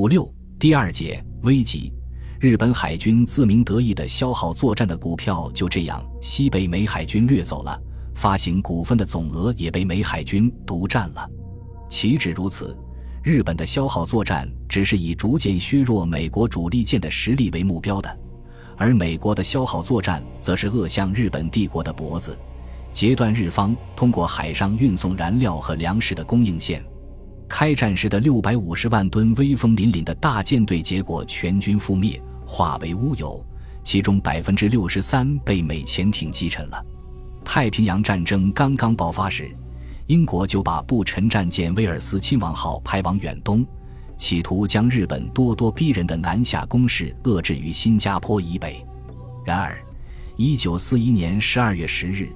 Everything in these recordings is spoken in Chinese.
五六第二节危急，日本海军自鸣得意的消耗作战的股票就这样西被美海军掠走了，发行股份的总额也被美海军独占了。岂止如此，日本的消耗作战只是以逐渐削弱美国主力舰的实力为目标的，而美国的消耗作战则是扼向日本帝国的脖子，截断日方通过海上运送燃料和粮食的供应线。开战时的六百五十万吨威风凛凛的大舰队，结果全军覆灭，化为乌有，其中百分之六十三被美潜艇击沉了。太平洋战争刚刚爆发时，英国就把不沉战舰威尔斯亲王号派往远东，企图将日本咄咄逼人的南下攻势遏制于新加坡以北。然而，一九四一年十二月十日，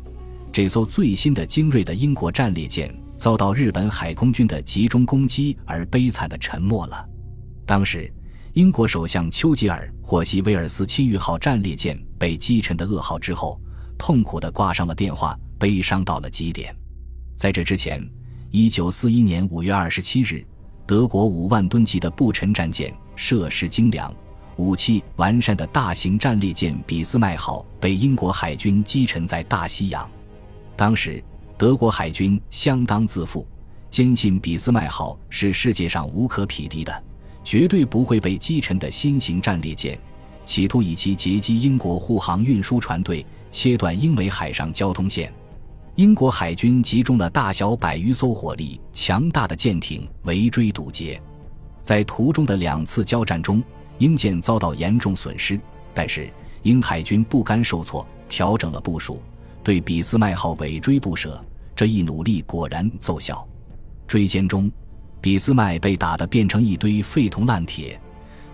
这艘最新的精锐的英国战列舰。遭到日本海空军的集中攻击而悲惨的沉没了。当时，英国首相丘吉尔获悉威尔斯亲玉号战列舰被击沉的噩耗之后，痛苦地挂上了电话，悲伤到了极点。在这之前，1941年5月27日，德国五万吨级的不沉战舰、设施精良、武器完善的大型战列舰俾斯麦号被英国海军击沉在大西洋。当时。德国海军相当自负，坚信俾斯麦号是世界上无可匹敌的、绝对不会被击沉的新型战列舰，企图以其截击英国护航运输船队，切断英美海上交通线。英国海军集中了大小百余艘火力强大的舰艇围追堵截，在途中的两次交战中，英舰遭到严重损失，但是英海军不甘受挫，调整了部署。对俾斯麦号尾追不舍，这一努力果然奏效。追歼中，俾斯麦被打得变成一堆废铜烂铁，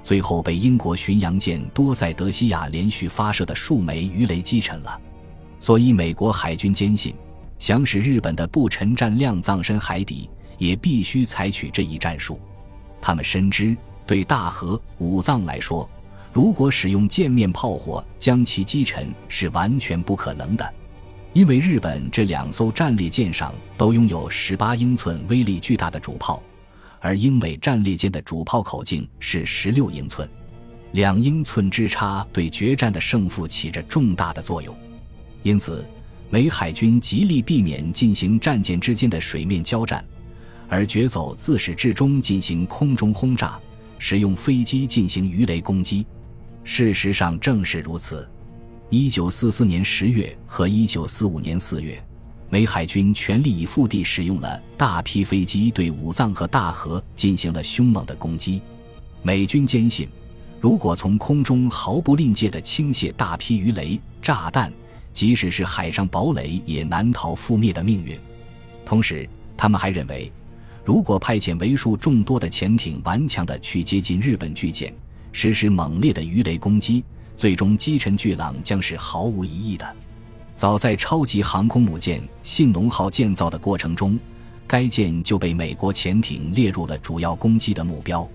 最后被英国巡洋舰多塞德西亚连续发射的数枚鱼雷击沉了。所以，美国海军坚信，想使日本的不沉战量葬身海底，也必须采取这一战术。他们深知，对大和、武藏来说，如果使用舰面炮火将其击沉，是完全不可能的。因为日本这两艘战列舰上都拥有十八英寸威力巨大的主炮，而英美战列舰的主炮口径是十六英寸，两英寸之差对决战的胜负起着重大的作用。因此，美海军极力避免进行战舰之间的水面交战，而决走自始至终进行空中轰炸，使用飞机进行鱼雷攻击。事实上，正是如此。一九四四年十月和一九四五年四月，美海军全力以赴地使用了大批飞机对武藏和大和进行了凶猛的攻击。美军坚信，如果从空中毫不吝啬地倾泻大批鱼雷、炸弹，即使是海上堡垒也难逃覆灭的命运。同时，他们还认为，如果派遣为数众多的潜艇顽强地去接近日本巨舰，实施猛烈的鱼雷攻击。最终击沉巨浪将是毫无疑义的。早在超级航空母舰“信浓号”建造的过程中，该舰就被美国潜艇列入了主要攻击的目标。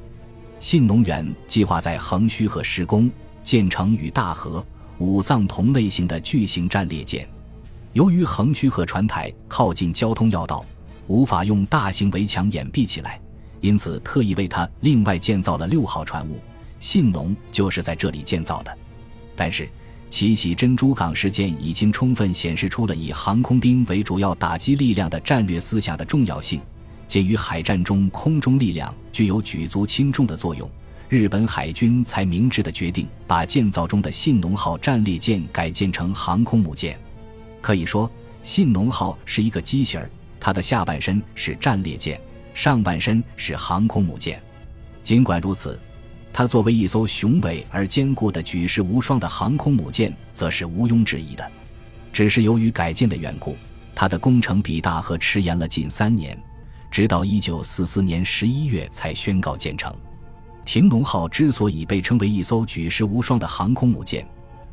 信浓原计划在横须贺施工，建成与大和、武藏同类型的巨型战列舰。由于横须贺船台靠近交通要道，无法用大型围墙掩蔽起来，因此特意为它另外建造了六号船坞。信浓就是在这里建造的。但是，奇袭珍珠港事件已经充分显示出了以航空兵为主要打击力量的战略思想的重要性。鉴于海战中空中力量具有举足轻重的作用，日本海军才明智地决定把建造中的信浓号战列舰改建成航空母舰。可以说，信浓号是一个机型儿，它的下半身是战列舰，上半身是航空母舰。尽管如此。它作为一艘雄伟而坚固的举世无双的航空母舰，则是毋庸置疑的。只是由于改建的缘故，它的工程比大和迟延了近三年，直到一九四四年十一月才宣告建成。停龙号之所以被称为一艘举世无双的航空母舰，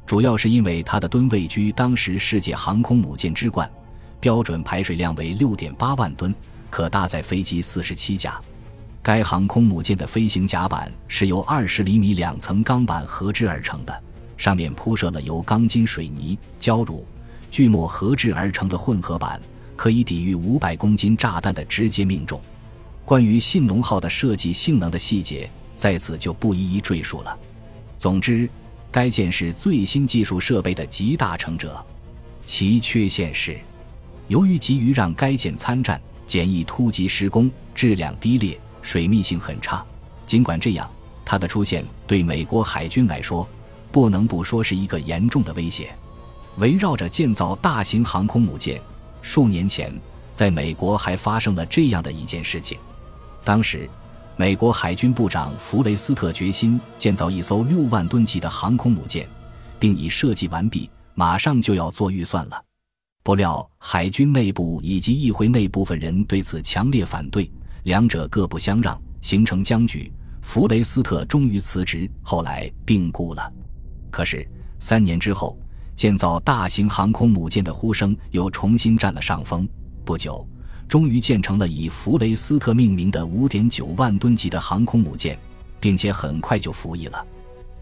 主要是因为它的吨位居当时世界航空母舰之冠，标准排水量为六点八万吨，可搭载飞机四十七架。该航空母舰的飞行甲板是由二十厘米两层钢板合制而成的，上面铺设了由钢筋、水泥、胶乳、锯末合制而成的混合板，可以抵御五百公斤炸弹的直接命中。关于信浓号的设计性能的细节，在此就不一一赘述了。总之，该舰是最新技术设备的集大成者。其缺陷是，由于急于让该舰参战，简易突击施工，质量低劣，水密性很差。尽管这样，它的出现对美国海军来说，不能不说是一个严重的威胁。围绕着建造大型航空母舰，数年前，在美国还发生了这样的一件事情。当时，美国海军部长弗雷斯特决心建造一艘六万吨级的航空母舰，并已设计完毕。马上就要做预算了，不料海军内部以及议会内部分人对此强烈反对，两者各不相让，形成僵局。弗雷斯特终于辞职，后来病故了。可是三年之后，建造大型航空母舰的呼声又重新占了上风。不久，终于建成了以弗雷斯特命名的五点九万吨级的航空母舰，并且很快就服役了。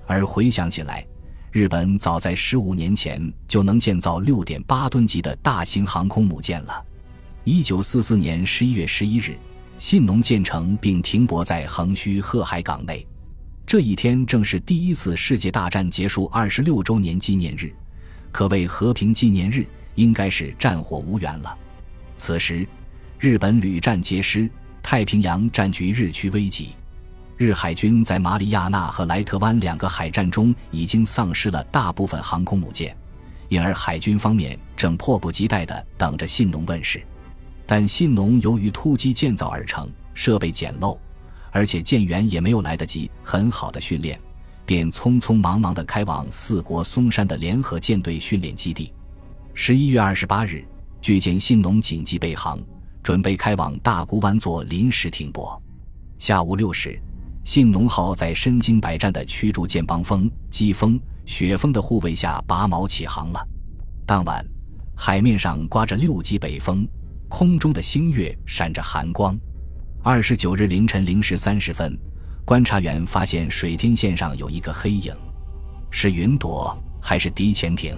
而回想起来，日本早在十五年前就能建造六点八吨级的大型航空母舰了。一九四四年十一月十一日，信浓建成并停泊在横须贺海港内。这一天正是第一次世界大战结束二十六周年纪念日，可谓和平纪念日，应该是战火无缘了。此时，日本屡战皆失，太平洋战局日趋危急。日海军在马里亚纳和莱特湾两个海战中已经丧失了大部分航空母舰，因而海军方面正迫不及待地等着信浓问世。但信浓由于突击建造而成，设备简陋，而且舰员也没有来得及很好的训练，便匆匆忙忙地开往四国松山的联合舰队训练基地。十一月二十八日，巨舰信浓紧急备航，准备开往大沽湾做临时停泊。下午六时。信浓号在身经百战的驱逐舰帮风、疾风、雪风的护卫下拔锚起航了。当晚，海面上刮着六级北风，空中的星月闪着寒光。二十九日凌晨零时三十分，观察员发现水天线上有一个黑影，是云朵还是敌潜艇？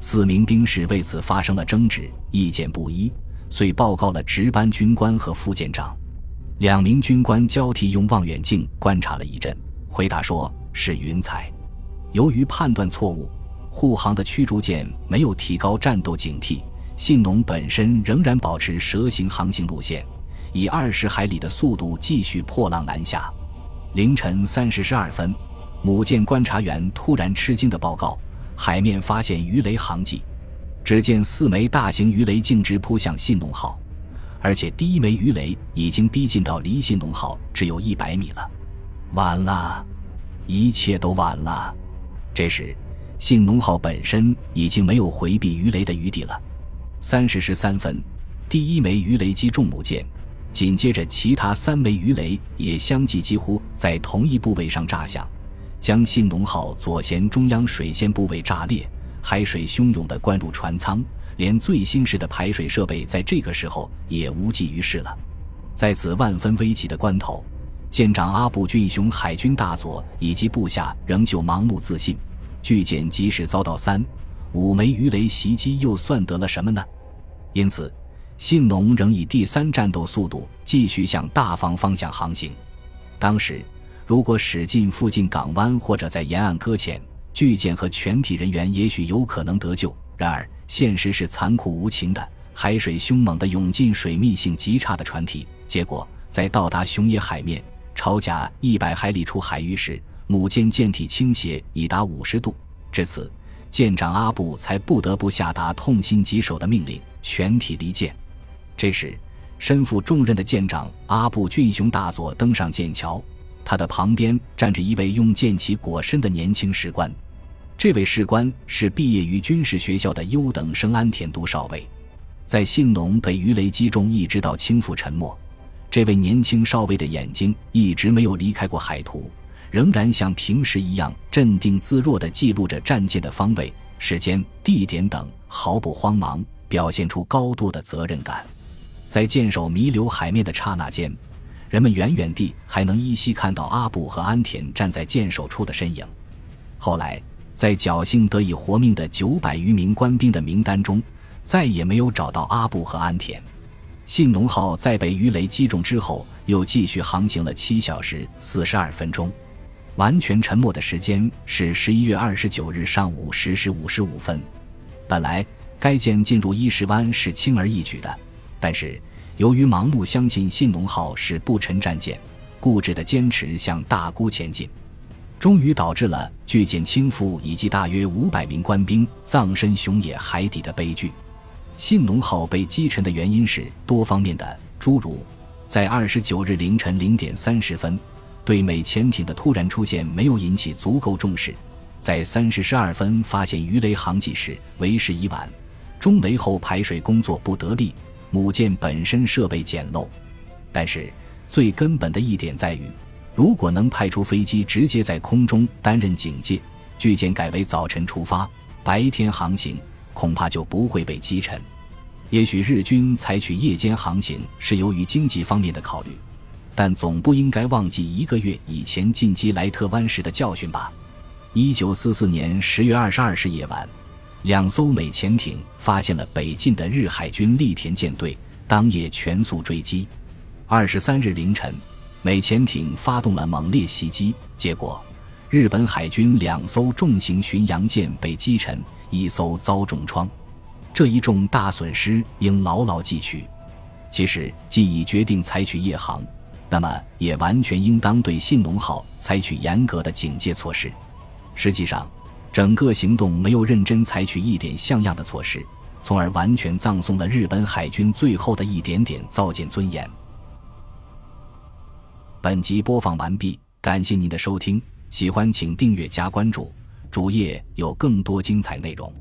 四名兵士为此发生了争执，意见不一，遂报告了值班军官和副舰长。两名军官交替用望远镜观察了一阵，回答说是云彩。由于判断错误，护航的驱逐舰没有提高战斗警惕，信浓本身仍然保持蛇形航行路线，以二十海里的速度继续破浪南下。凌晨三时十二分，母舰观察员突然吃惊的报告，海面发现鱼雷航迹。只见四枚大型鱼雷径直扑向信浓号。而且第一枚鱼雷已经逼近到离信浓号只有一百米了，晚了，一切都晚了。这时，信浓号本身已经没有回避鱼雷的余地了。三十时三分，第一枚鱼雷击中母舰，紧接着其他三枚鱼雷也相继几乎在同一部位上炸响，将信浓号左舷中央水线部位炸裂，海水汹涌地灌入船舱。连最新式的排水设备在这个时候也无济于事了。在此万分危急的关头，舰长阿部俊雄海军大佐以及部下仍旧盲目自信，巨舰即使遭到三、五枚鱼雷袭击，又算得了什么呢？因此，信浓仍以第三战斗速度继续向大房方向航行。当时，如果驶进附近港湾或者在沿岸搁浅，巨舰和全体人员也许有可能得救。然而，现实是残酷无情的，海水凶猛地涌进水密性极差的船体，结果在到达熊野海面朝甲一百海里处海域时，母舰舰体倾斜已达五十度。至此，舰长阿布才不得不下达痛心疾首的命令：全体离舰。这时，身负重任的舰长阿布俊雄大佐登上舰桥，他的旁边站着一位用舰旗裹身的年轻士官。这位士官是毕业于军事学校的优等生安田都少尉，在信浓被鱼雷击中一直到倾覆沉没，这位年轻少尉的眼睛一直没有离开过海图，仍然像平时一样镇定自若地记录着战舰的方位、时间、地点等，毫不慌忙，表现出高度的责任感。在舰首弥留海面的刹那间，人们远远地还能依稀看到阿布和安田站在舰首处的身影。后来。在侥幸得以活命的九百余名官兵的名单中，再也没有找到阿布和安田。信浓号在被鱼雷击中之后，又继续航行了七小时四十二分钟。完全沉没的时间是十一月二十九日上午十时五十五分。本来该舰进入伊势湾是轻而易举的，但是由于盲目相信信浓号是不沉战舰，固执的坚持向大沽前进，终于导致了巨舰倾覆以及大约五百名官兵葬身熊野海底的悲剧。信浓号被击沉的原因是多方面的，诸如在二十九日凌晨零点三十分。对美潜艇的突然出现没有引起足够重视，在三时十二分发现鱼雷航迹时为时已晚，中雷后排水工作不得力，母舰本身设备简陋。但是最根本的一点在于，如果能派出飞机直接在空中担任警戒，巨舰改为早晨出发，白天航行，恐怕就不会被击沉。也许日军采取夜间航行是由于经济方面的考虑。但总不应该忘记一个月以前进击莱特湾时的教训吧？一九四四年十月二十二日夜晚，两艘美潜艇发现了北进的日海军栗田舰队，当夜全速追击。二十三日凌晨，美潜艇发动了猛烈袭击，结果日本海军两艘重型巡洋舰被击沉，一艘遭重创。这一重大损失应牢牢记取。其实，既已决定采取夜航。那么也完全应当对信浓号采取严格的警戒措施。实际上，整个行动没有认真采取一点像样的措施，从而完全葬送了日本海军最后的一点点造舰尊严。本集播放完毕，感谢您的收听，喜欢请订阅加关注，主页有更多精彩内容。